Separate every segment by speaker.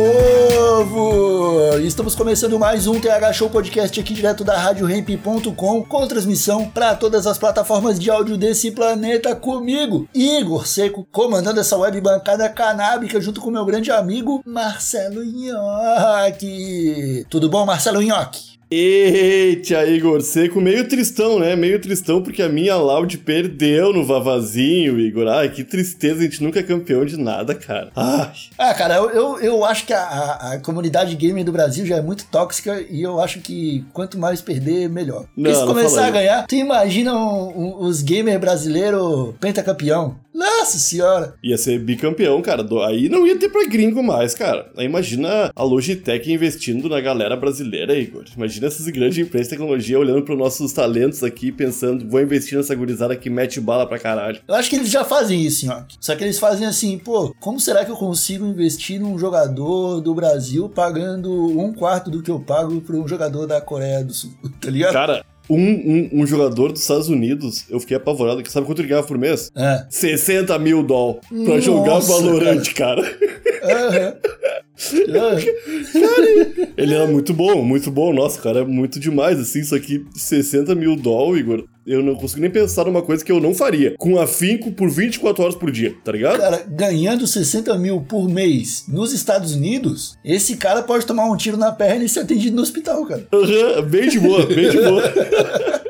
Speaker 1: Povo! Estamos começando mais um TH Show Podcast aqui direto da RadioRamp.com com transmissão para todas as plataformas de áudio desse planeta comigo, Igor Seco, comandando essa web bancada canábica junto com meu grande amigo Marcelo Nhoque. Tudo bom, Marcelo Nhoque?
Speaker 2: Eita, Igor Seco, meio tristão, né? Meio tristão porque a minha Loud perdeu no Vavazinho, Igor. Ai, que tristeza, a gente nunca é campeão de nada, cara. Ai.
Speaker 1: Ah, cara, eu, eu, eu acho que a, a, comunidade gamer do Brasil já é muito tóxica e eu acho que quanto mais perder, melhor. Porque
Speaker 2: Não,
Speaker 1: se
Speaker 2: não
Speaker 1: começar a ganhar, tu imagina um- um- os gamers brasileiros pentacampeão. Nossa senhora!
Speaker 2: Ia ser bicampeão, cara. Aí não ia ter pra gringo mais, cara. Aí imagina a Logitech investindo na galera brasileira, Igor. Imagina essas grandes empresas de tecnologia olhando pros nossos talentos aqui, pensando, vou investir nessa gurizada que mete bala pra caralho.
Speaker 1: Eu acho que eles já fazem isso, ó. Só que eles fazem assim, pô, como será que eu consigo investir num jogador do Brasil pagando um quarto do que eu pago pra um jogador da Coreia do Sul? Tá ligado?
Speaker 2: Cara, um, um, um jogador dos Estados Unidos, eu fiquei apavorado. Sabe quanto ele ganhava por mês?
Speaker 1: É.
Speaker 2: 60 mil doll pra
Speaker 1: Nossa,
Speaker 2: jogar Valorant, cara.
Speaker 1: Aham. Aham.
Speaker 2: Ele era muito bom, muito bom. Nossa, cara, é muito demais, assim. Só que 60 mil doll, Igor, eu não consigo nem pensar numa coisa que eu não faria. Com afinco por 24 horas por dia, tá ligado?
Speaker 1: Cara, ganhando 60 mil por mês nos Estados Unidos, esse cara pode tomar um tiro na perna e ser atendido no hospital, cara.
Speaker 2: Aham, bem de boa, bem de boa.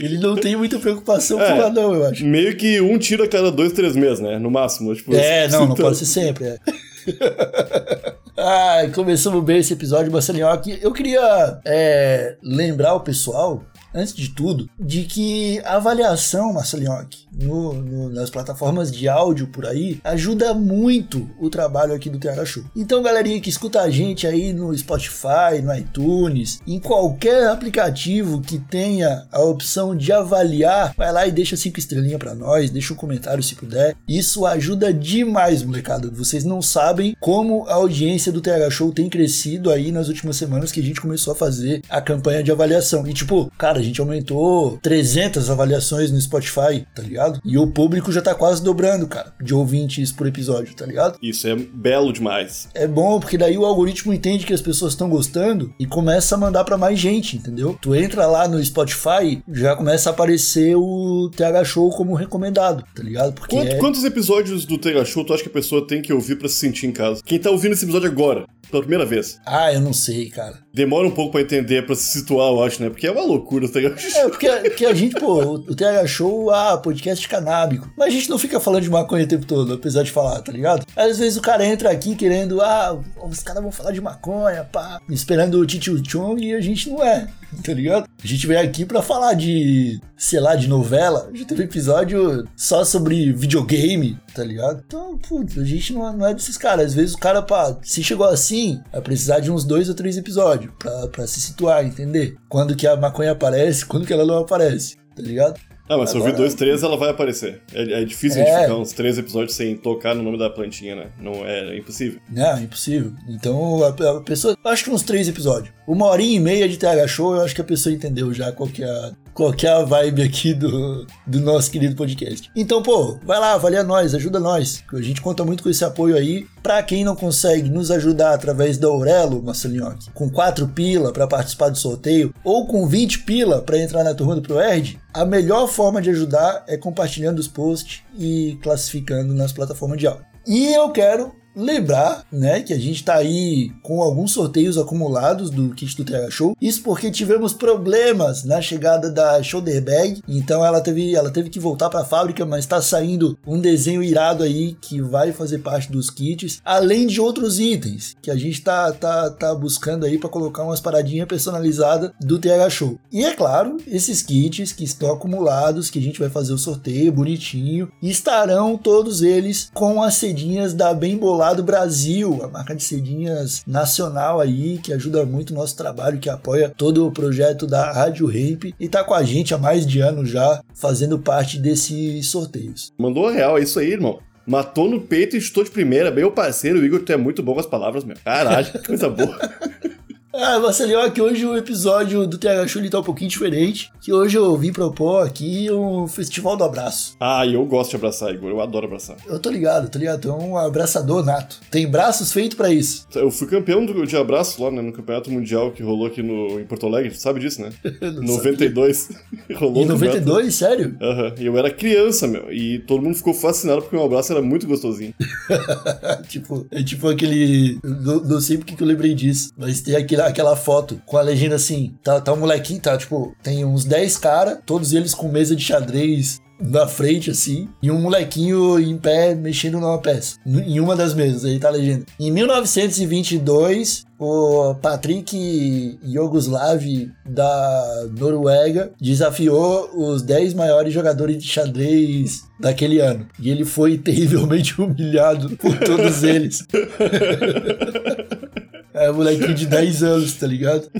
Speaker 1: Ele não tem muita preocupação
Speaker 2: É.
Speaker 1: com lá, não, eu acho.
Speaker 2: Meio que um tiro a cada dois, três meses, né? No máximo. Tipo,
Speaker 1: É, não, não
Speaker 2: então-
Speaker 1: pode ser sempre. É. Ai, começamos bem esse episódio, Marcelinho. Aqui Eu queria é, lembrar o pessoal, antes de tudo, de que a avaliação, Marcelinho, no, no- nas plataformas de áudio por aí, ajuda muito o trabalho aqui do TH Show. Então, galerinha que escuta a gente aí no Spotify, no iTunes, em qualquer aplicativo que tenha a opção de avaliar, vai lá e deixa cinco estrelinhas pra nós, deixa um comentário se puder. Isso ajuda demais, molecada. Vocês não sabem como a audiência do TH Show tem crescido aí nas últimas semanas que a gente começou a fazer a campanha de avaliação. E tipo, cara, gente aumentou 300 avaliações no Spotify, tá ligado? E o público já tá quase dobrando, cara, de ouvintes por episódio, tá ligado?
Speaker 2: Isso é belo demais.
Speaker 1: É bom porque daí o algoritmo entende que as pessoas estão gostando e começa a mandar pra mais gente, entendeu? Tu entra lá no Spotify, já começa a aparecer o TH Show como recomendado, tá ligado? Porque
Speaker 2: Quanto-
Speaker 1: é...
Speaker 2: Quantos episódios do Tega Show tu acha que a pessoa tem que ouvir pra se sentir em casa? Quem tá ouvindo esse episódio agora, pela primeira vez,
Speaker 1: Ah, eu não sei, cara.
Speaker 2: demora um pouco pra entender, pra se situar, eu acho, né? Porque é uma loucura o Tega Show.
Speaker 1: É, porque, porque a gente, pô, o TH Show, ah, podcast canábico. Mas a gente não fica falando de maconha o tempo todo, apesar de falar, tá ligado? Às vezes o cara entra aqui querendo, ah, os caras vão falar de maconha, pá, esperando o titio chong e a gente não é, tá ligado? A gente vem aqui pra falar de, sei lá, de novela. Já teve episódio só sobre videogame, tá ligado? Então, putz, a gente não, não é desses caras. Às vezes o cara, pá, se chegou assim, vai precisar de uns dois ou três episódios pra, pra se situar, entender? Quando que a maconha aparece, quando que ela não aparece, tá ligado?
Speaker 2: Ah, mas se ouvir
Speaker 1: Agora-
Speaker 2: dois, três, ela vai aparecer. É, é difícil
Speaker 1: É.
Speaker 2: a gente ficar uns três episódios sem tocar no nome da plantinha, né? Não é, é impossível.
Speaker 1: Não, impossível. Então a, a pessoa. Acho que uns três episódios. Uma horinha e meia de TH Show, eu acho que a pessoa entendeu já qual que é a, qual é a vibe aqui do, do nosso querido podcast. Então, pô, vai lá, avalia nós, ajuda nós. A gente conta muito com esse apoio aí. Pra quem não consegue nos ajudar através da Aurelo, Marcelinho, com 4 pila pra participar do sorteio, ou com 20 pila pra entrar na turma do ProErd, a melhor forma de ajudar é compartilhando os posts e classificando nas plataformas de áudio. E eu quero lembrar, né, que a gente tá aí com alguns sorteios acumulados do kit do TH Show. Isso porque tivemos problemas na chegada da Shoulder Bag, então ela teve, ela teve que voltar para a fábrica, mas tá saindo um desenho irado aí que vai fazer parte dos kits, além de outros itens que a gente tá, tá, tá buscando aí para colocar umas paradinhas personalizadas do TH Show. E é claro, esses kits que estão acumulados, que a gente vai fazer o sorteio bonitinho, estarão todos eles com as cedinhas da Bem Bolado Brasil, a marca de cedinhas nacional aí, que ajuda muito o nosso trabalho, que apoia todo o projeto da Rádio Ramp e tá com a gente há mais de ano já, fazendo parte desses sorteios.
Speaker 2: Mandou real, é isso aí, irmão. Matou no peito e chutou de primeira. O parceiro, Igor, tu é muito bom com as palavras, meu. Caralho, que coisa boa.
Speaker 1: Ah, Marcelinho, que hoje o episódio do TH Show tá um pouquinho diferente. Que hoje eu vim propor aqui um festival do abraço.
Speaker 2: Ah, e eu gosto de abraçar, Igor. Eu adoro abraçar.
Speaker 1: Eu tô ligado, tô ligado. Tu é um abraçador nato. Tem braços feitos pra isso.
Speaker 2: Eu fui campeão de abraço lá, né, no campeonato mundial que rolou aqui no, em Porto Alegre. Tu sabe disso, né?
Speaker 1: Não
Speaker 2: 92. rolou
Speaker 1: Em
Speaker 2: o campeonato.
Speaker 1: 92, sério?
Speaker 2: Aham. E eu era criança, meu. E todo mundo ficou fascinado porque o meu abraço era muito gostosinho.
Speaker 1: tipo, é tipo aquele. Não, não sei porque que eu lembrei disso, mas tem aquele, aquela foto com a legenda assim: tá, tá um molequinho, tá, tipo, tem uns 10 caras, todos eles com mesa de xadrez na frente, assim, e um molequinho em pé mexendo numa peça, em uma das mesas, aí tá a legenda. Em 1922, o Patrick Yogoslav da Noruega desafiou os 10 maiores jogadores de xadrez daquele ano. E ele foi terrivelmente humilhado por todos eles. É, molequinho de 10 anos, tá ligado?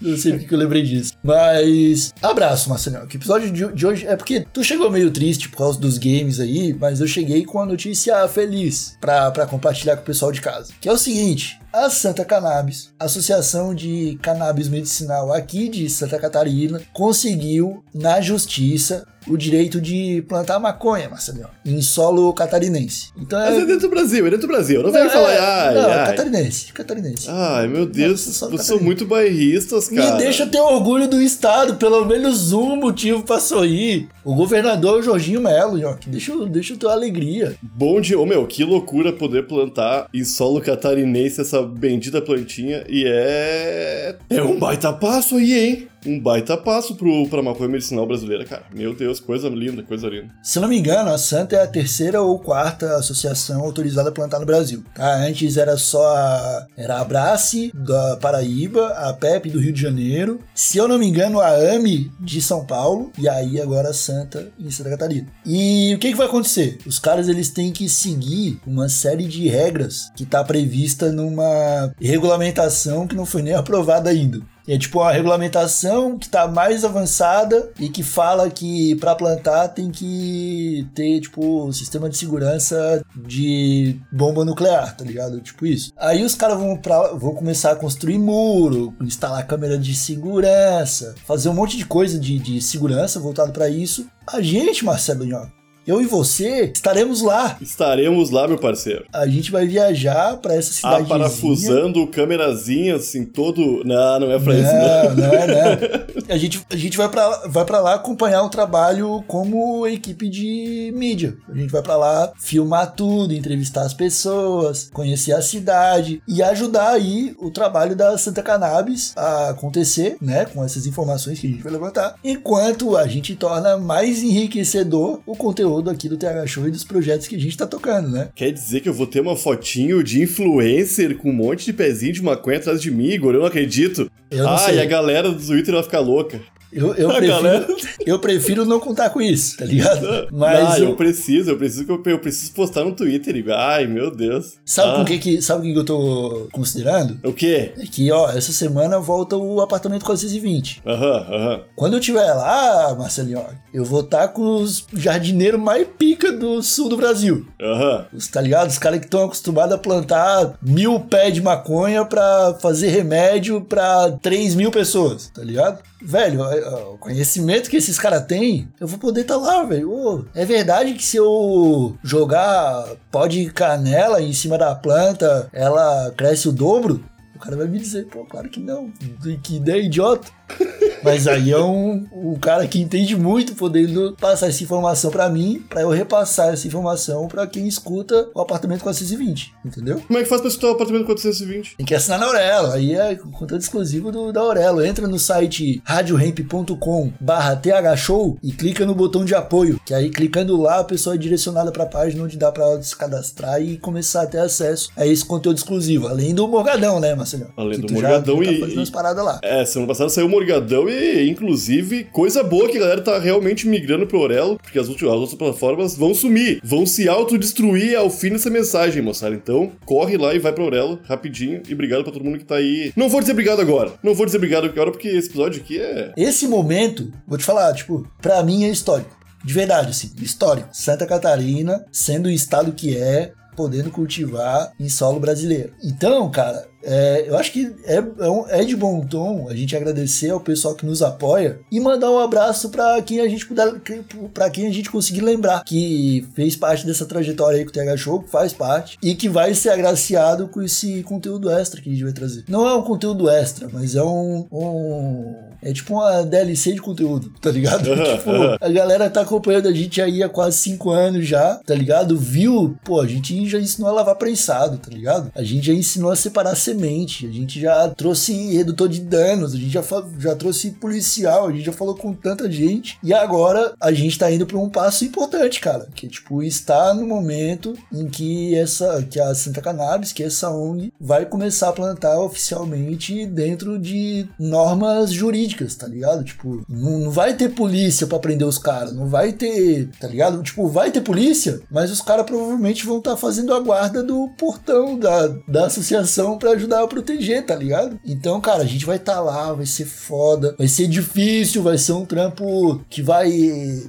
Speaker 1: Não sei porque que eu lembrei disso. Mas, abraço, Marcelinho. Que episódio de, de hoje é porque tu chegou meio triste por causa dos games aí, mas eu cheguei com a notícia feliz pra, pra compartilhar com o pessoal de casa. Que é o seguinte: a Santa Cannabis, Associação de Cannabis Medicinal aqui de Santa Catarina, conseguiu na justiça o direito de plantar maconha, Marcelinho, em solo catarinense. Então
Speaker 2: Mas é dentro do Brasil, é dentro do Brasil. Não vem
Speaker 1: é,
Speaker 2: falar, ai,
Speaker 1: não,
Speaker 2: ai.
Speaker 1: catarinense, catarinense.
Speaker 2: Ai, meu Deus,
Speaker 1: Nossa,
Speaker 2: vocês são muito bairristas, cara.
Speaker 1: Me deixa ter orgulho do Estado, pelo menos um motivo pra sorrir. O governador é o Jorginho Melo, York. Deixa, deixa eu ter alegria.
Speaker 2: Bom dia, ô meu, que loucura poder plantar em solo catarinense essa bendita plantinha. E é. É um baita passo aí, hein? Um baita passo pro, pra maconha medicinal brasileira, cara. Meu Deus, coisa linda, coisa linda.
Speaker 1: Se não me engano, a Santa é a terceira ou quarta associação autorizada a plantar no Brasil. Tá? Antes era só a, era a Abrace da Paraíba, a PEP do Rio de Janeiro. Se eu não me engano, a AME de São Paulo. E aí agora a Santa em Santa Catarina. E o que, que vai acontecer? Os caras eles têm que seguir uma série de regras que tá prevista numa regulamentação que não foi nem aprovada ainda. É tipo uma regulamentação que tá mais avançada e que fala que para plantar tem que ter, tipo, sistema de segurança de bomba nuclear, tá ligado? Tipo isso. Aí os caras vão, pra- vão começar a construir muro, instalar câmera de segurança, fazer um monte de coisa de, de segurança voltado para isso. A gente, Marcelo eu e você estaremos lá.
Speaker 2: Estaremos lá, meu parceiro.
Speaker 1: A gente vai viajar para essa cidade.
Speaker 2: Aparafusando câmerazinhas assim, todo. Não, não é pra isso, não.
Speaker 1: Não, não é, não. A gente, a gente vai, pra, vai pra lá acompanhar o trabalho como equipe de mídia. A gente vai pra lá filmar tudo, entrevistar as pessoas, conhecer a cidade e ajudar aí o trabalho da Santa Cannabis a acontecer, né? Com essas informações que a gente vai levantar. Enquanto a gente torna mais enriquecedor o conteúdo aqui do TH Show e dos projetos que a gente tá tocando, né?
Speaker 2: Quer dizer que eu vou ter uma fotinho de influencer com um monte de pezinho de maconha atrás de mim, Igor? Eu não acredito.
Speaker 1: Eu não
Speaker 2: ah,
Speaker 1: sei.
Speaker 2: e a galera do Twitter vai ficar louca.
Speaker 1: Eu, eu, prefiro,
Speaker 2: galera-
Speaker 1: eu prefiro não contar com isso, tá ligado?
Speaker 2: Mas
Speaker 1: Mas
Speaker 2: eu...
Speaker 1: eu-
Speaker 2: preciso, eu preciso que eu, eu preciso postar no Twitter. Ai, meu Deus.
Speaker 1: Sabe
Speaker 2: ah,
Speaker 1: com o que que, sabe o que eu tô considerando?
Speaker 2: O quê?
Speaker 1: É que, ó, essa semana volta o apartamento 420.
Speaker 2: Aham, aham.
Speaker 1: Quando eu estiver lá, Marcelinho, eu vou estar com os jardineiros mais pica do sul do Brasil.
Speaker 2: Aham.
Speaker 1: Os, tá ligado? Os caras que estão acostumados a plantar mil pés de maconha pra fazer remédio pra 3 mil pessoas, tá ligado? Velho, o conhecimento que esses caras têm, eu vou poder estar lá, velho. É verdade que se eu jogar pó de canela em cima da planta, ela cresce o dobro? O cara vai me dizer, pô, claro que não. Que ideia idiota. Mas aí é um, um cara que entende muito podendo passar essa informação pra mim, pra eu repassar essa informação pra quem escuta o apartamento 420, entendeu?
Speaker 2: Como é que faz pra escutar o apartamento 420?
Speaker 1: Tem que assinar na Aurelo, aí é conteúdo exclusivo do, da Aurelo. Entra no site radiohemp.com barra thshow e clica no botão de apoio, que aí clicando lá a pessoa é direcionada pra página onde dá pra se cadastrar e começar a ter acesso a esse conteúdo exclusivo. Além do Morgadão, né, Marcelo?
Speaker 2: Além
Speaker 1: Que
Speaker 2: do
Speaker 1: já-
Speaker 2: Morgadão
Speaker 1: já tá
Speaker 2: e-
Speaker 1: fazendo
Speaker 2: e-
Speaker 1: umas paradas lá.
Speaker 2: É, semana passada saiu Morgadão e, inclusive, coisa boa que a galera tá realmente migrando pro Orelo, porque as outras, as outras plataformas vão sumir, vão se autodestruir ao fim dessa mensagem, moçada. Então, corre lá e vai pro Orelo rapidinho e obrigado pra todo mundo que tá aí. Não vou dizer obrigado agora, não vou dizer obrigado agora porque esse episódio aqui é.
Speaker 1: Esse momento, vou te falar, tipo, pra mim é histórico. De verdade, assim, histórico. Santa Catarina, sendo o estado que é, podendo cultivar em solo brasileiro. Então, cara, é, eu acho que é, é é de bom tom a gente agradecer ao pessoal que nos apoia e mandar um abraço pra quem a gente puder, para quem a gente conseguir lembrar que fez parte dessa trajetória aí com o TH Show, que faz parte e que vai ser agraciado com esse conteúdo extra que a gente vai trazer. Não é um conteúdo extra, mas é um, um é tipo uma DLC de conteúdo, tá ligado? tipo, a galera tá acompanhando a gente aí há quase cinco anos já, tá ligado? Viu? Pô, a gente já ensinou a lavar prensado, tá ligado? A gente já ensinou a separar semente, a gente já trouxe redutor de danos, a gente já, já trouxe policial, a gente já falou com tanta gente. E agora a gente tá indo pra um passo importante, cara. Que é, tipo, está no momento em que essa, que a Santa Cannabis, que essa ONG, vai começar a plantar oficialmente dentro de normas jurídicas, tá ligado? Tipo, não, não vai ter polícia pra prender os caras, não vai ter, tá ligado? Tipo, vai ter polícia, mas os caras provavelmente vão estar fazendo a guarda do portão da, da associação pra ajudar a proteger, tá ligado? Então, cara, a gente vai estar lá, vai ser foda, vai ser difícil, vai ser um trampo que vai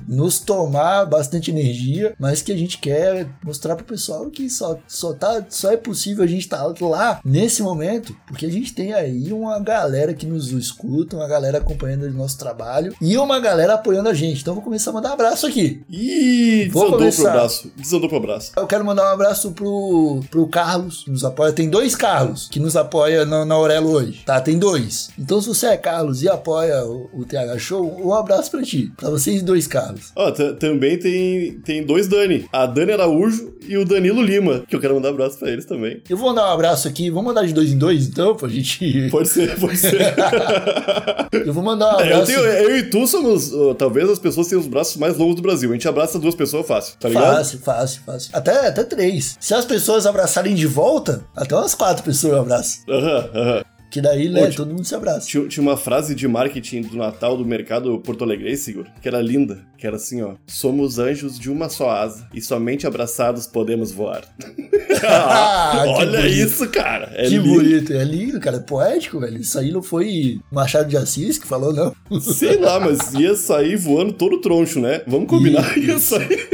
Speaker 1: nos tomar bastante energia, mas que a gente quer mostrar pro pessoal que só, só, tá, só é possível a gente estar lá nesse momento, porque a gente tem aí uma galera que nos escuta, uma galera acompanhando o nosso trabalho e uma galera apoiando a gente. Então, vou começar a mandar um abraço aqui.
Speaker 2: Ih,
Speaker 1: Vou
Speaker 2: desandou pro
Speaker 1: começar.
Speaker 2: braço. Desandou pro braço.
Speaker 1: Eu quero mandar um abraço pro, pro Carlos, que nos apoia. Tem dois Carlos que nos apoia na, na Aurelo hoje, tá? Tem dois. Então, se você é Carlos e apoia o, o TH Show, um abraço pra ti. Pra vocês dois, Carlos.
Speaker 2: Ó, t- também tem, tem dois Dani. A Dani Araújo e o Danilo Lima, que eu quero mandar um abraço pra eles também.
Speaker 1: Eu vou mandar um abraço aqui. Vamos mandar de dois em dois, então, pra gente.
Speaker 2: Pode ser, pode ser.
Speaker 1: Eu vou mandar um
Speaker 2: É, eu,
Speaker 1: abraço.
Speaker 2: tenho, eu e tu somos, talvez, as pessoas tenham os braços mais longos do Brasil. A gente abraça duas pessoas fácil, tá ligado?
Speaker 1: Fácil, fácil, fácil. Até, até três. Se as pessoas abraçarem de volta, até umas quatro pessoas eu
Speaker 2: Aham, aham.
Speaker 1: Que daí, né, todo mundo se abraça.
Speaker 2: Tinha, tinha uma frase de marketing do Natal do mercado Porto Alegre, Sigurd, que era linda, que era assim, ó. Somos anjos de uma só asa e somente abraçados podemos voar.
Speaker 1: Ah, que
Speaker 2: Olha
Speaker 1: bonito.
Speaker 2: isso, cara. É
Speaker 1: que
Speaker 2: lindo.
Speaker 1: bonito, é lindo, cara, é poético, velho. Isso aí não foi Machado de Assis que falou, não.
Speaker 2: Sei lá, mas ia sair voando todo troncho, né? Vamos combinar, ia sair.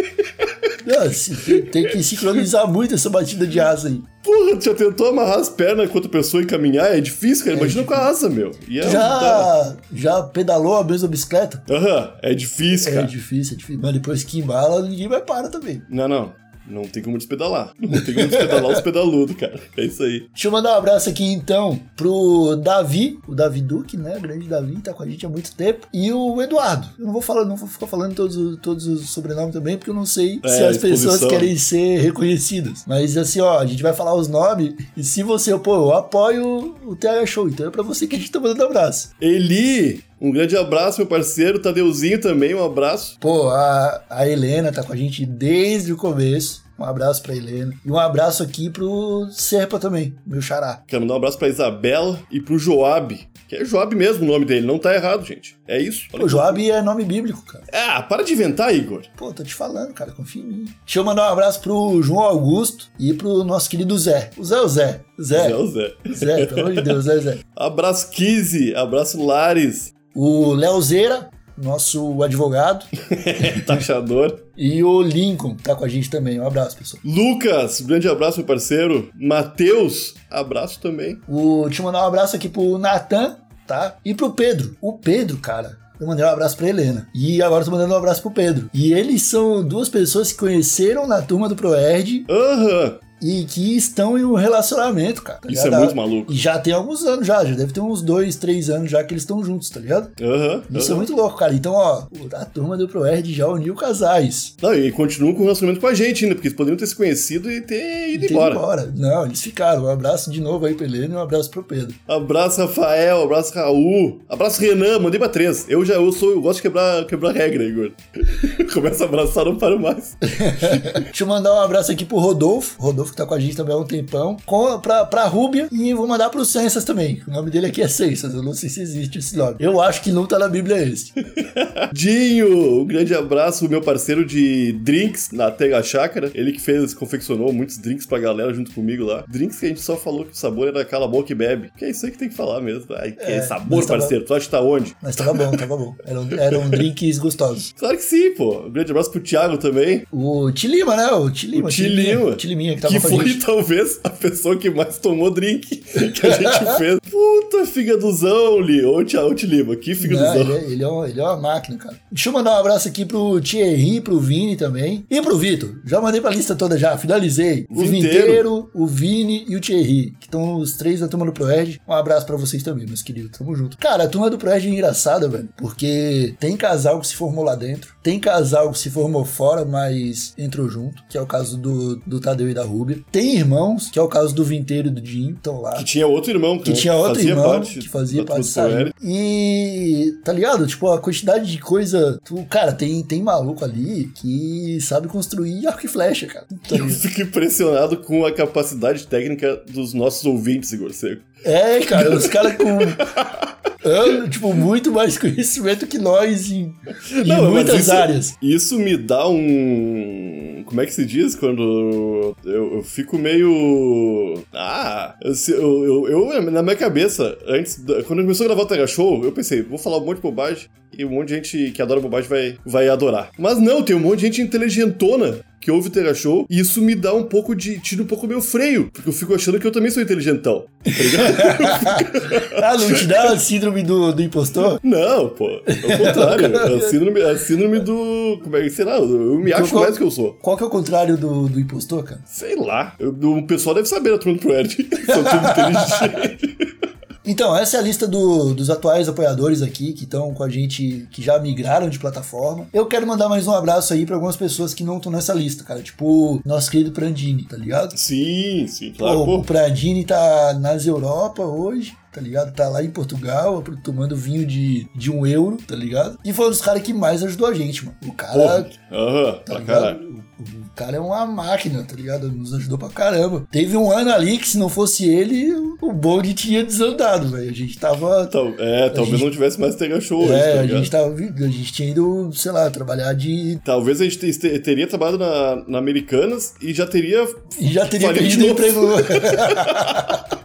Speaker 1: Não, tem, que sincronizar muito essa batida de asa aí.
Speaker 2: Porra, já tentou amarrar as pernas com outra pessoa e caminhar? É difícil, cara. Imagina com a asa, meu. Ia dar-
Speaker 1: Já, já pedalou a mesma bicicleta?
Speaker 2: Aham, é difícil,
Speaker 1: É
Speaker 2: cara.
Speaker 1: difícil, é difícil. Mas depois que embala, ninguém vai parar também.
Speaker 2: Não, não. Não tem como despedalar. Não tem como despedalar os pedaludos, cara. É isso aí.
Speaker 1: Deixa eu mandar um abraço aqui então pro Davi, o Davi Duque, né? O grande Davi, tá com a gente há muito tempo. E o Eduardo. Eu não vou falar, não vou ficar falando todos, os- todos os sobrenomes também, porque eu não sei
Speaker 2: É,
Speaker 1: se as pessoas querem ser reconhecidas. Mas assim, ó, a gente vai falar os nomes. E se você, pô, eu apoio o TH Show, então é pra você que a gente tá mandando abraço.
Speaker 2: Eli, um grande abraço, meu parceiro. Tadeuzinho também, um abraço.
Speaker 1: Pô, a, a Helena tá com a gente desde o começo. Um abraço pra Helena. E um abraço aqui pro Serpa também, meu xará.
Speaker 2: Quero mandar um abraço pra Isabela e pro Joab. Que é Joab mesmo o nome dele, não tá errado, gente. É isso. Olha
Speaker 1: Pô, Joab é nome bíblico, cara.
Speaker 2: Ah, para de inventar, Igor.
Speaker 1: Pô, tô te falando, cara, confia em mim. Deixa eu mandar um abraço pro João Augusto e pro nosso querido Zé. O Zé é o Zé. Zé.
Speaker 2: Zé, o Zé.
Speaker 1: Zé, pelo amor de Deus, Zé, Zé.
Speaker 2: Abraço Kizzy, abraço Lares,
Speaker 1: O Leozeira, nosso advogado.
Speaker 2: taxador.
Speaker 1: E o Lincoln tá com a gente também. Um abraço, pessoal.
Speaker 2: Lucas, grande abraço, meu parceiro. Matheus, abraço também.
Speaker 1: O, deixa eu mandar um abraço aqui pro Natan, tá? E pro Pedro. O Pedro, cara. Eu mandei um abraço pra Helena. E agora eu tô mandando um abraço pro Pedro. E eles são duas pessoas que conheceram na turma do ProErd
Speaker 2: Aham.
Speaker 1: E que estão em um relacionamento, cara. tá
Speaker 2: Isso é muito maluco.
Speaker 1: E já tem alguns anos já, já deve ter uns dois, três anos já que eles estão juntos, tá ligado?
Speaker 2: Aham.
Speaker 1: Isso é
Speaker 2: aham.
Speaker 1: muito louco, cara. Então, ó, a turma do ProErd já uniu casais.
Speaker 2: Não, e continuam com o relacionamento com a gente ainda, porque eles poderiam ter se conhecido e ter ido
Speaker 1: Tem
Speaker 2: embora.
Speaker 1: Não, eles ficaram. Um abraço de novo aí pra Helena e um abraço pro Pedro.
Speaker 2: Abraço, Rafael, abraço, Raul, abraço, Renan, mandei pra três. Eu já eu sou, eu gosto de quebrar, quebrar regra, Igor. Começa a abraçar, não paro mais.
Speaker 1: Deixa eu mandar um abraço aqui pro Rodolfo. Rodolfo que tá com a gente também há um tempão. Com, pra, pra Rúbia e vou mandar pro Sensas também. O nome dele aqui é Sensas. Eu não sei se existe esse nome. Eu acho que não tá na Bíblia esse.
Speaker 2: Dinho, um grande abraço, meu parceiro de drinks na Tega Chácara. Ele que fez, confeccionou muitos drinks pra galera junto comigo lá. Drinks que a gente só falou que o sabor era cala a boca e bebe. Que é isso aí que tem que falar mesmo. Ai, que
Speaker 1: É,
Speaker 2: sabor,
Speaker 1: mas tava-
Speaker 2: parceiro. Tu acha que tá onde?
Speaker 1: Mas tava bom, tava bom. Eram, eram drinks gostosos.
Speaker 2: Claro que sim, pô. Um grande abraço pro Thiago também.
Speaker 1: O Tilima, né? O Tilima.
Speaker 2: O Tilima.
Speaker 1: Tiliminha que tava
Speaker 2: Que foi
Speaker 1: gente.
Speaker 2: talvez a pessoa que mais tomou drink que a gente fez. Puta figaduzão, Li. Ô, Thiago, ô, Tilima, que
Speaker 1: Não,
Speaker 2: figaduzão.
Speaker 1: ele, é, ele, é ele é uma máquina, cara. Deixa eu mandar um abraço aqui pro Thierry, pro Vini também. E pro Vitor. Já mandei pra lista toda já, finalizei. O
Speaker 2: Vinteiro.
Speaker 1: O Vini e o Thierry, que estão os três da turma do Proerd. Um abraço pra vocês também, meus queridos. Tamo junto. Cara, a turma do Proerd é engraçada, velho. Porque tem casal que se formou lá dentro. Tem casal que se formou fora, mas entrou junto, que é o caso do, do Tadeu e da Rúbia. Tem irmãos, que é o caso do Vinteiro e do Dinho, estão lá
Speaker 2: Que tinha outro irmão
Speaker 1: que
Speaker 2: né,
Speaker 1: tinha outro
Speaker 2: fazia
Speaker 1: irmão
Speaker 2: parte
Speaker 1: que fazia parte. E tá ligado? Tipo, a quantidade de coisa. Tu, cara, tem, tem maluco ali que sabe construir arco e flecha, cara. Tá
Speaker 2: Eu fico impressionado com a capacidade técnica dos nossos ouvintes, Igor Seco.
Speaker 1: É, cara, os caras com. anos, tipo, muito mais conhecimento que nós em,
Speaker 2: Não,
Speaker 1: muitas
Speaker 2: isso-
Speaker 1: áreas.
Speaker 2: Isso me dá um. Como é que se diz quando eu, eu fico meio. Ah! Eu, eu, eu- na minha cabeça, antes. Quando começou a gravar o Tega Show, eu pensei, vou falar um monte de bobagem e um monte de gente que adora bobagem vai, vai adorar. Mas não, tem um monte de gente inteligentona que ouve o Tega Show e isso me dá um pouco de. tira um pouco meu freio, porque eu fico achando que eu também sou inteligentão.
Speaker 1: Ah, não te dá a síndrome do, do impostor?
Speaker 2: Não, pô. Ao contrário. É a síndrome, a síndrome do. Como é que sei lá? Eu me acho
Speaker 1: Qual-
Speaker 2: mais do que eu sou.
Speaker 1: Qual que é o contrário do, do impostor, cara?
Speaker 2: Sei lá. Eu- o pessoal deve saber a turma do Proerd. São tudo inteligente.
Speaker 1: Então, essa é a lista do- dos atuais apoiadores aqui que estão com a gente, que já migraram de plataforma. Eu quero mandar mais um abraço aí pra algumas pessoas que não estão nessa lista, cara. Tipo, nosso querido Prandini, tá ligado?
Speaker 2: Sim, sim, claro.
Speaker 1: Pô, o Prandini tá nas Europa hoje. Tá ligado? Tá lá em Portugal, tomando vinho de, de um euro, tá ligado? E foi um dos caras que mais ajudou a gente, mano. O cara.
Speaker 2: Aham,
Speaker 1: Tá
Speaker 2: pra
Speaker 1: ligado?
Speaker 2: caralho.
Speaker 1: O, o cara é uma máquina, tá ligado? Nos ajudou pra caramba. Teve um ano ali que se não fosse ele, o bonde tinha desandado, velho. A gente tava.
Speaker 2: Tal- é, talvez
Speaker 1: gente-
Speaker 2: não tivesse mais Tega Show hoje,
Speaker 1: é,
Speaker 2: tá
Speaker 1: a gente tava. A gente tinha ido, sei lá, trabalhar de.
Speaker 2: Talvez a gente te- te- teria trabalhado na, na Americanas e já teria.
Speaker 1: E já teria perdido o emprego.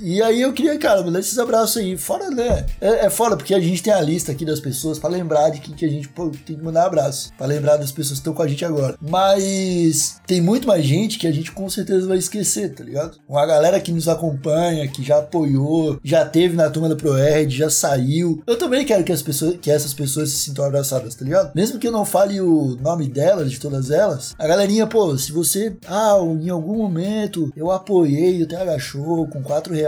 Speaker 1: E aí eu queria, cara, mandar esses abraços aí. Fora, né? É, é fora, porque a gente tem a lista aqui das pessoas pra lembrar de quem que a gente pô, tem que mandar abraço. Pra lembrar das pessoas que estão com a gente agora. Mas tem muito mais gente que a gente com certeza vai esquecer, tá ligado? Uma galera que nos acompanha, que já apoiou, já teve na turma da ProErd, já saiu. Eu também quero que, as pessoas, que essas pessoas se sintam abraçadas, tá ligado? Mesmo que eu não fale o nome delas, de todas elas, a galerinha, pô, se você, ah, em algum momento eu apoiei o TH Show com 4 reais,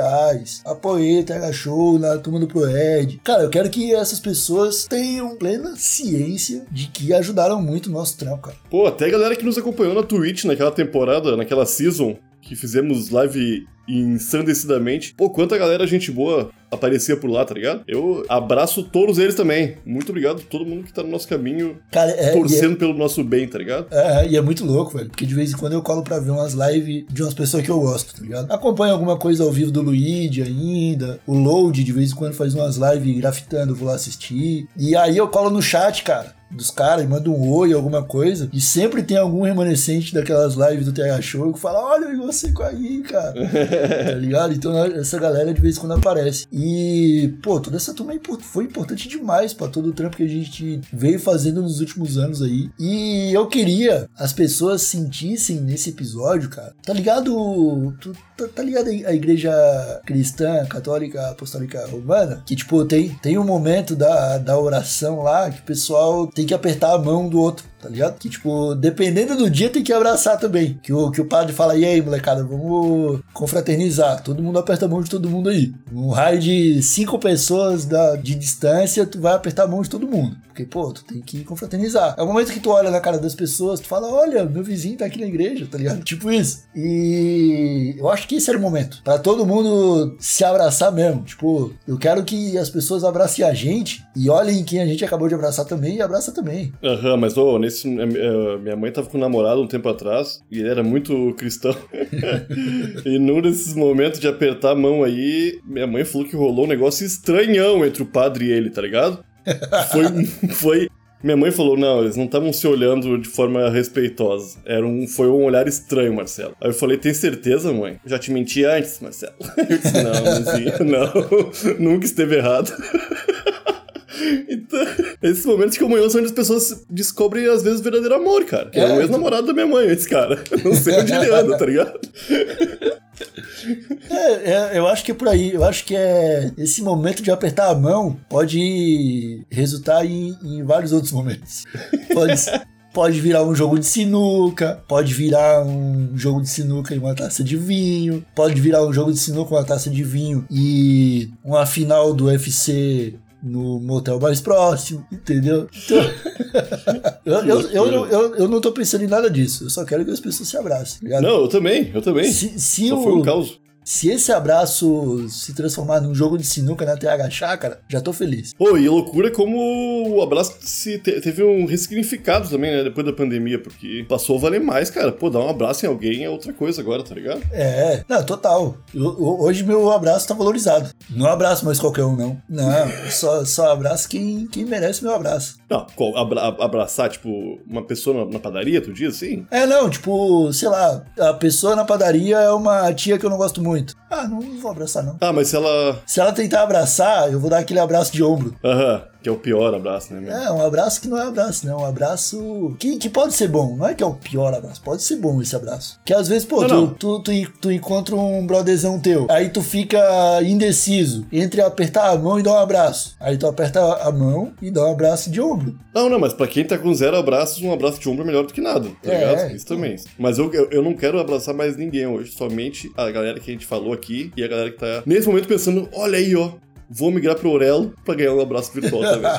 Speaker 1: apoiei o TH Show na turma do ProEd. Cara, eu quero que essas pessoas tenham plena ciência de que ajudaram muito o nosso trampo, cara.
Speaker 2: Pô, até a galera que nos acompanhou na Twitch naquela temporada, naquela season, que fizemos live ensandecidamente. Pô, quanta galera gente boa aparecia por lá, tá ligado? Eu abraço todos eles também. Muito obrigado a todo mundo que tá no nosso caminho,
Speaker 1: Cara, é, é-
Speaker 2: torcendo pelo nosso bem, tá ligado?
Speaker 1: É, e é muito louco, velho. Porque de vez em quando eu colo pra ver umas lives de umas pessoas que eu gosto, tá ligado? Acompanho alguma coisa ao vivo do Luigi ainda. O Load, de vez em quando, faz umas lives grafitando, eu vou lá assistir. E aí eu colo no chat, cara. Dos caras, e mando um oi, alguma coisa. E sempre tem algum remanescente daquelas lives do TH Show que fala: Olha, eu você com aí, cara. tá ligado? Então essa galera de vez em quando aparece. E, pô, toda essa turma é foi importante demais pra todo o trampo que a gente veio fazendo nos últimos anos aí. E eu queria as pessoas sentissem nesse episódio, cara. Tá ligado? Tu, tá, tá ligado a igreja cristã, católica, apostólica romana? Que, tipo, tem, tem um momento da, da oração lá que o pessoal tem que apertar a mão do outro, tá ligado? Que, tipo, dependendo do dia, tem que abraçar também. Que o, que o padre fala, e aí, molecada, vamos confraternizar. Todo mundo aperta a mão de todo mundo aí. Um raio de cinco pessoas da, de distância, tu vai apertar a mão de todo mundo. Porque, pô, tu tem que confraternizar. É o momento que tu olha na cara das pessoas, tu fala, olha, meu vizinho tá aqui na igreja, tá ligado? Tipo isso. E eu acho que esse era o momento. Pra todo mundo se abraçar mesmo. Tipo, eu quero que as pessoas abracem a gente e olhem quem a gente acabou de abraçar também e também.
Speaker 2: Aham, mas ô, nesse, eh, minha mãe tava com um namorado um tempo atrás e ele era muito cristão. e num desses momentos de apertar a mão aí, minha mãe falou que rolou um negócio estranhão entre o padre e ele, tá ligado? Foi, foi minha mãe falou: não, eles não estavam se olhando de forma respeitosa. Era um, foi um olhar estranho, Marcelo. Aí eu falei: tem certeza, mãe? Já te menti antes, Marcelo. Eu disse: não, mãezinha, não. Nunca esteve errado. Então, esses momentos de comunhão são onde as pessoas descobrem, às vezes, o verdadeiro amor, cara. É, é o ex-namorado da minha mãe, esse cara. Não sei onde ele anda, tá ligado?
Speaker 1: É, é, eu acho que é por aí. Eu acho que é esse momento de apertar a mão pode resultar em, em vários outros momentos. Pode, pode virar um jogo de sinuca, pode virar um jogo de sinuca e uma taça de vinho, pode virar um jogo de sinuca, uma taça de vinho e uma final do UFC no motel mais próximo, entendeu? Então, eu, eu, eu, eu, eu, não tô pensando em nada disso, eu só quero que as pessoas se abracem. Tá
Speaker 2: não, eu também, eu também.
Speaker 1: Se, se
Speaker 2: só
Speaker 1: o,
Speaker 2: foi um caos.
Speaker 1: Se esse abraço se transformar num jogo de sinuca na TH Chácara, já tô feliz.
Speaker 2: Pô, e loucura como o abraço se te, teve um ressignificado também, né? Depois da pandemia, porque passou a valer mais, cara. Pô, dar um abraço em alguém é outra coisa agora, tá ligado?
Speaker 1: É, não, total. Eu, hoje meu abraço tá valorizado. Não abraço mais qualquer um, não. Não, só, só abraço quem, quem merece meu abraço.
Speaker 2: Não, abra, abraçar, tipo, uma pessoa na, padaria, tu diz assim?
Speaker 1: É, não, tipo, sei lá, a pessoa na padaria é uma tia que eu não gosto muito. Ah, não vou abraçar, não.
Speaker 2: Ah, mas se ela.
Speaker 1: Se ela tentar abraçar, eu vou dar aquele abraço de ombro.
Speaker 2: Aham. Que é o pior abraço, né?
Speaker 1: É, um abraço que não é abraço, né? Um abraço que, que pode ser bom. Não é que é o pior abraço, pode ser bom esse abraço. Que às vezes, pô, não, tu, não. Tu, tu, tu, encontra um brotherzão teu, aí tu fica indeciso entre apertar a mão e dar um abraço. Aí tu aperta a mão e dá um abraço de ombro.
Speaker 2: Não, não, mas pra quem tá com zero abraços, um abraço de ombro é melhor do que nada, tá é, ligado? Isso também. Mas eu, eu, eu não quero abraçar mais ninguém hoje, somente a galera que a gente falou aqui e a galera que tá nesse momento pensando, olha aí, ó, vou migrar pro Aurelo pra ganhar um abraço virtual também.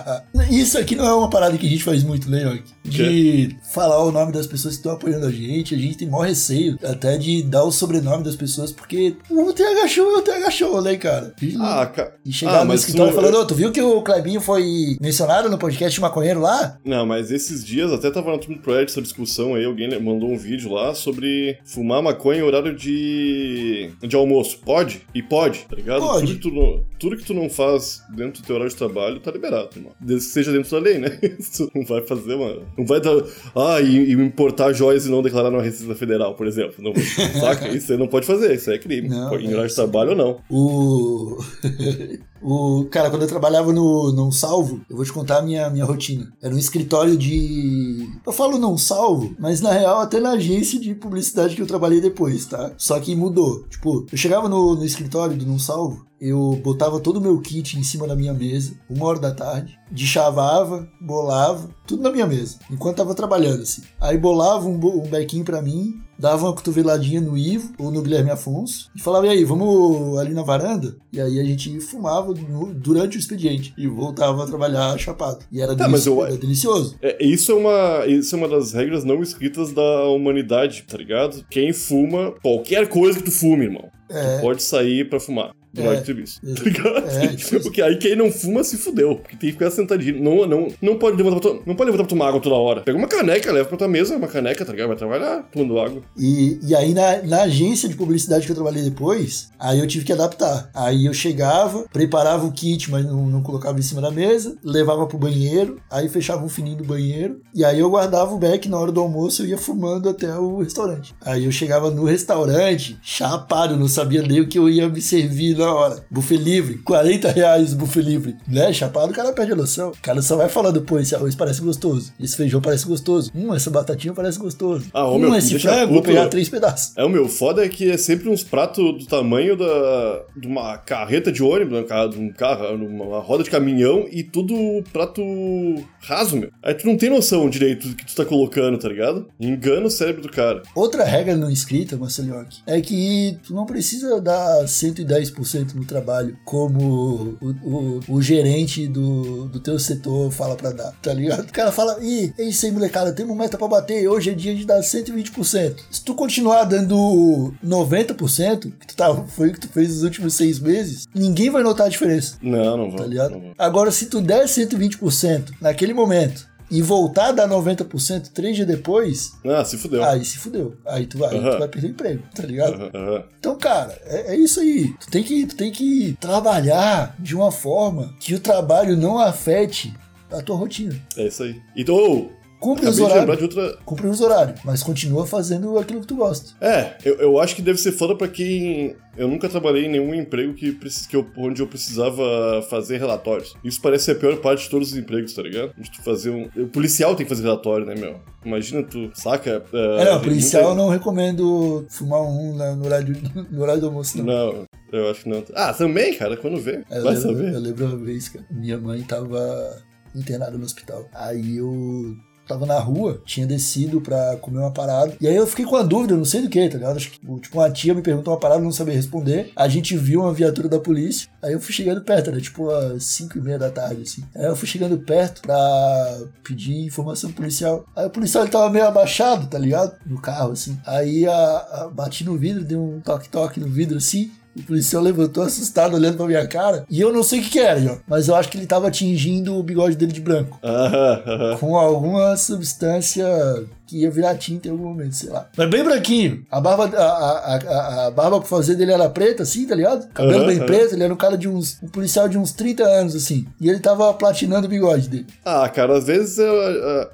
Speaker 1: Isso aqui não é uma parada que a gente faz muito, né, York? De falar o nome das pessoas que estão apoiando a gente. A gente tem maior receio até de dar o sobrenome das pessoas, porque o TH Show é o TH Show, né, cara?
Speaker 2: Ah, cara.
Speaker 1: E chegar ah, no escritório tu... falando, oh, tu viu que o Clebinho foi mencionado no podcast Maconheiro lá?
Speaker 2: Não, mas esses dias até tava do Project essa discussão aí, alguém mandou um vídeo lá sobre fumar maconha em horário de, de almoço. Pode? E pode, tá ligado?
Speaker 1: Pode.
Speaker 2: Tudo que tu, tudo que tu não faz dentro do teu horário de trabalho, tá liberado, irmão. Desde que seja dentro da lei, né? Isso não vai fazer, mano. Não vai dar. Ah, e, e importar joias e não declarar na Receita Federal, por exemplo. Não, saca? Isso você não pode fazer, isso é crime. Não, em horário de trabalho ou não.
Speaker 1: O. O, cara, quando eu trabalhava no Não Salvo, eu vou te contar a minha, minha rotina. Era um escritório de. Eu falo não salvo, mas na real até na agência de publicidade que eu trabalhei depois, tá? Só que mudou. Tipo, eu chegava no, no escritório do Não Salvo, eu botava todo o meu kit em cima da minha mesa, uma hora da tarde, deschavava, bolava, tudo na minha mesa, enquanto tava trabalhando assim. Aí bolava um, um bequinho para mim, dava uma cotoveladinha no Ivo ou no Guilherme Afonso e falava: e aí, vamos ali na varanda? E aí a gente fumava no, durante o expediente e voltava a trabalhar chapado. E era,
Speaker 2: tá,
Speaker 1: eu, era delicioso.
Speaker 2: É, isso, é uma, isso é uma das regras não escritas da humanidade, tá ligado? Quem fuma, qualquer coisa que tu fume, irmão. É. Tu pode sair para fumar durante é, o serviço. Tá ligado? É, porque aí quem não fuma se fudeu. Porque tem que ficar sentadinho. Não, não, não pode levantar pra, não pode levantar pra tomar água toda hora. Pega uma caneca, leva pra tua mesa, uma caneca, tá ligado? Vai trabalhar tomando água.
Speaker 1: E, e aí na, na agência de publicidade que eu trabalhei depois, aí eu tive que adaptar. Aí eu chegava, preparava o kit, mas não, não colocava em cima da mesa, levava pro banheiro, aí fechava um fininho do banheiro, e aí eu guardava o beck na hora do almoço, eu ia fumando até o restaurante. Aí eu chegava no restaurante, chapado, não sabia nem o que eu ia me servir na hora. Buffet livre, 40 reais buffet livre. Né? Chapado, o cara perde a noção. O cara só vai falando, pô, esse arroz parece gostoso. Esse feijão parece gostoso. Hum, essa batatinha parece gostoso.
Speaker 2: Ah, ô,
Speaker 1: hum,
Speaker 2: meu,
Speaker 1: esse frango, vou pegar três pedaços.
Speaker 2: É, o meu foda é que é sempre uns pratos do tamanho da, de uma carreta de ônibus, né, de um carro, uma roda de caminhão e tudo prato raso, meu. Aí tu não tem noção direito do que tu tá colocando, tá ligado? Engana o cérebro do cara.
Speaker 1: Outra regra não escrita, Marcelioc, é que tu não precisa dar 110% no trabalho como o, o- o gerente do, do teu setor fala pra dar, tá ligado? O cara fala, ih, é isso aí, molecada, temos meta pra bater, hoje é dia de dar 120%. Se tu continuar dando 90%, que tu tá, foi o que tu fez nos últimos seis meses, ninguém vai notar a diferença
Speaker 2: Não, não vou.
Speaker 1: tá ligado?
Speaker 2: não vou.
Speaker 1: Agora, se tu der 120% naquele momento e voltar a dar 90% três dias depois,
Speaker 2: Ah, se fudeu.
Speaker 1: aí se fudeu. Aí tu vai,
Speaker 2: Aham.
Speaker 1: tu vai perder o emprego, tá ligado? Então, cara, é, é isso aí. Tu tem, que, tu tem que trabalhar de uma forma que o trabalho não afete a tua rotina.
Speaker 2: É isso aí. Então,
Speaker 1: Cumpre os
Speaker 2: acabei
Speaker 1: horários.
Speaker 2: outra.
Speaker 1: Cumpre os horários, mas continua fazendo aquilo que tu gosta.
Speaker 2: É, eu, eu acho que deve ser foda pra quem. Eu nunca trabalhei em nenhum emprego que, que eu- onde eu precisava fazer relatórios. Isso parece ser a pior parte de todos os empregos, tá ligado? De tu fazer um. O policial tem que fazer relatório, né, meu? Imagina tu, saca?
Speaker 1: É, não, policial eu
Speaker 2: muita-
Speaker 1: não recomendo fumar um no horário, no horário do almoço, não.
Speaker 2: Não, eu acho que não. Ah, também, cara, quando vê.
Speaker 1: Eu
Speaker 2: vai
Speaker 1: lembro,
Speaker 2: saber.
Speaker 1: eu lembro uma vez, cara, minha mãe tava internada no hospital. Aí eu tava na rua, tinha descido pra comer uma parada. E aí eu fiquei com a dúvida, não sei do que, tá ligado? Acho que, tipo, uma tia me perguntou uma parada, não sabia responder. A gente viu uma viatura da polícia. Aí eu fui chegando perto, era tipo às 5 e meia da tarde, assim. Aí eu fui chegando perto pra pedir informação policial. Aí o policial ele tava meio abaixado, tá ligado? No carro, assim. Aí a, a- bati no vidro, dei um toque-toque no vidro, assim. O policial levantou assustado, olhando pra minha cara. E eu não sei o que, que era, João, mas eu acho que ele tava tingindo o bigode dele de branco.
Speaker 2: Aham, aham.
Speaker 1: Com alguma substância que ia virar tinta em algum momento, sei lá. Mas bem branquinho. A barba, a, a, a, a barba pra fazer dele era preta, assim, tá ligado? Cabelo
Speaker 2: Aham,
Speaker 1: bem
Speaker 2: aham.
Speaker 1: preto, ele era um cara de uns. um policial de uns 30 anos, assim. E ele tava platinando o bigode dele.
Speaker 2: Ah, cara, às vezes é, é,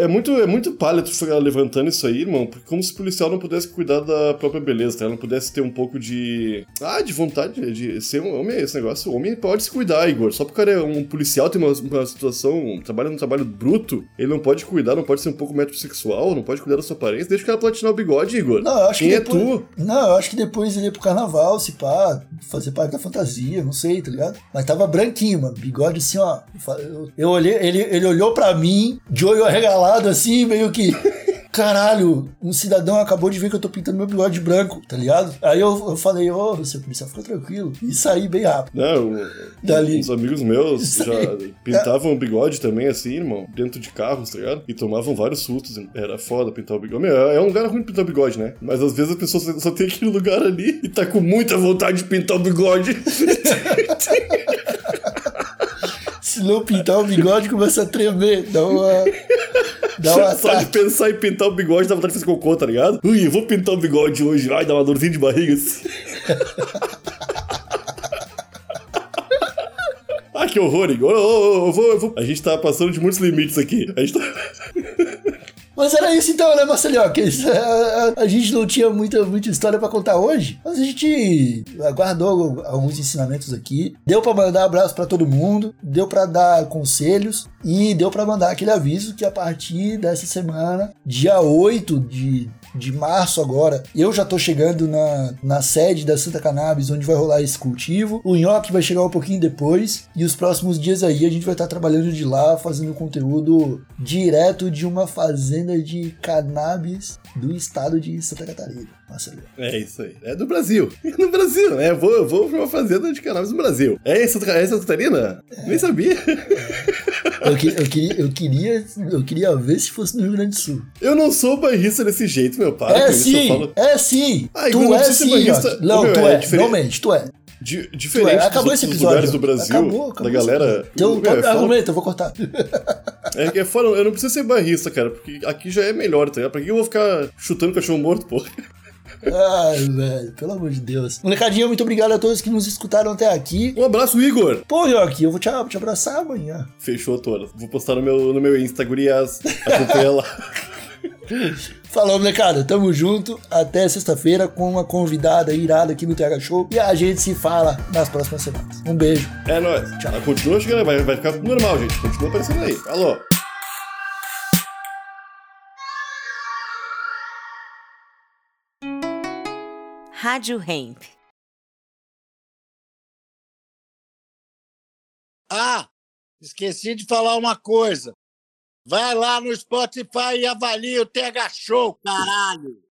Speaker 2: é- é muito, é muito palha tu ficar levantando isso aí, irmão, porque como se o policial não pudesse cuidar da própria beleza, tá? Não pudesse ter um pouco de. Ah, de vontade de ser um homem, esse negócio. O homem pode se cuidar, Igor. Só porque o cara é um policial, tem uma, uma situação, trabalha num trabalho bruto, ele não pode cuidar, não pode ser um pouco metrosexual, não pode cuidar da sua aparência. Deixa o cara platinar o bigode, Igor.
Speaker 1: Não, eu acho
Speaker 2: Quem
Speaker 1: que
Speaker 2: é
Speaker 1: depois.
Speaker 2: tu?
Speaker 1: Não, eu acho que depois ele ia pro carnaval, se pá, fazer parte da fantasia, não sei, tá ligado? Mas tava branquinho, mano. Bigode assim, ó. Eu, eu olhei, ele, ele olhou pra mim, de olho arregalado, assim, meio que. Caralho, um cidadão acabou de ver que eu tô pintando meu bigode de branco, tá ligado? Aí eu, eu falei, ô, seu policial, fica tranquilo. E saí bem rápido.
Speaker 2: Não,
Speaker 1: Dali.
Speaker 2: uns amigos meus
Speaker 1: Isso
Speaker 2: já
Speaker 1: aí.
Speaker 2: pintavam o bigode também, assim, irmão, dentro de carros, tá ligado? E tomavam vários sustos. Era foda pintar o bigode. Meu, é um lugar ruim de pintar o bigode, né? Mas às vezes a pessoa só, só tem aquele lugar ali e tá com muita vontade de pintar o bigode.
Speaker 1: Se não pintar o bigode, começa a tremer. Dá uma. Dá um
Speaker 2: Só de pensar em pintar o bigode dá vontade de fazer cocô, tá ligado? Ui, eu vou pintar o bigode hoje. Ai, dá uma dorzinha de barriga assim. Ah, que horror, Igor. Ô, ô, ô, eu vou, eu vou. A gente tá passando de muitos limites aqui. A gente tá.
Speaker 1: Mas era isso então, né, Marcelinho? Que isso, a, a- a gente não tinha muita, muita história pra contar hoje, mas a gente guardou alguns ensinamentos aqui. Deu pra mandar abraço pra todo mundo, deu pra dar conselhos e deu pra mandar aquele aviso que a partir dessa semana, dia 8 de, de março agora, eu já tô chegando na, na sede da Santa Cannabis, onde vai rolar esse cultivo. O Nhoque vai chegar um pouquinho depois e os próximos dias aí a gente vai estar trabalhando de lá, fazendo conteúdo direto de uma fazenda de cannabis do estado de Santa Catarina.
Speaker 2: É isso aí. É do Brasil. No Brasil, né? Eu vou, eu vou pra uma fazenda de cannabis no Brasil. É em Santa, é em Santa Catarina? Nem sabia.
Speaker 1: Eu, que- eu queria, eu, queria, eu queria ver se fosse no Rio Grande do Sul.
Speaker 2: Eu não sou bairrista desse jeito, meu pai.
Speaker 1: é sim, é sim.
Speaker 2: Ah, Igor,
Speaker 1: tu é sim,
Speaker 2: bairrista.
Speaker 1: Não,
Speaker 2: meu,
Speaker 1: tu
Speaker 2: é
Speaker 1: é,
Speaker 2: diferente.
Speaker 1: realmente, tu é.
Speaker 2: Di-
Speaker 1: Tu
Speaker 2: diferente
Speaker 1: é. Acabou
Speaker 2: dos
Speaker 1: esse episódio.
Speaker 2: lugares do Brasil,
Speaker 1: Acabou, acabou
Speaker 2: da galera.
Speaker 1: Então,
Speaker 2: é, fala-
Speaker 1: argumento, eu vou cortar.
Speaker 2: é que é fora, eu não preciso ser bairrista, cara, porque aqui já é melhor, tá ligado? Pra que eu vou ficar chutando cachorro morto, porra?
Speaker 1: Ai, velho, pelo amor de Deus. Molecadinha, muito obrigado a todos que nos escutaram até aqui.
Speaker 2: Um abraço, Igor.
Speaker 1: Pô, aqui eu vou te, te abraçar amanhã.
Speaker 2: Fechou, Toro. Vou postar no meu, no meu Insta, gurias. Acompanha lá.
Speaker 1: Falou, molecada. Tamo junto. Até sexta-feira com uma convidada irada aqui no TH Show. E a gente se fala nas próximas semanas. Um beijo.
Speaker 2: É nóis.
Speaker 1: Tchau.
Speaker 2: Ela continua chegando, vai, vai ficar normal, gente. Continua aparecendo aí. Alô.
Speaker 3: Rádio Hemp.
Speaker 4: Ah, esqueci de falar uma coisa. Vai lá no Spotify e avalia o TH Show, caralho!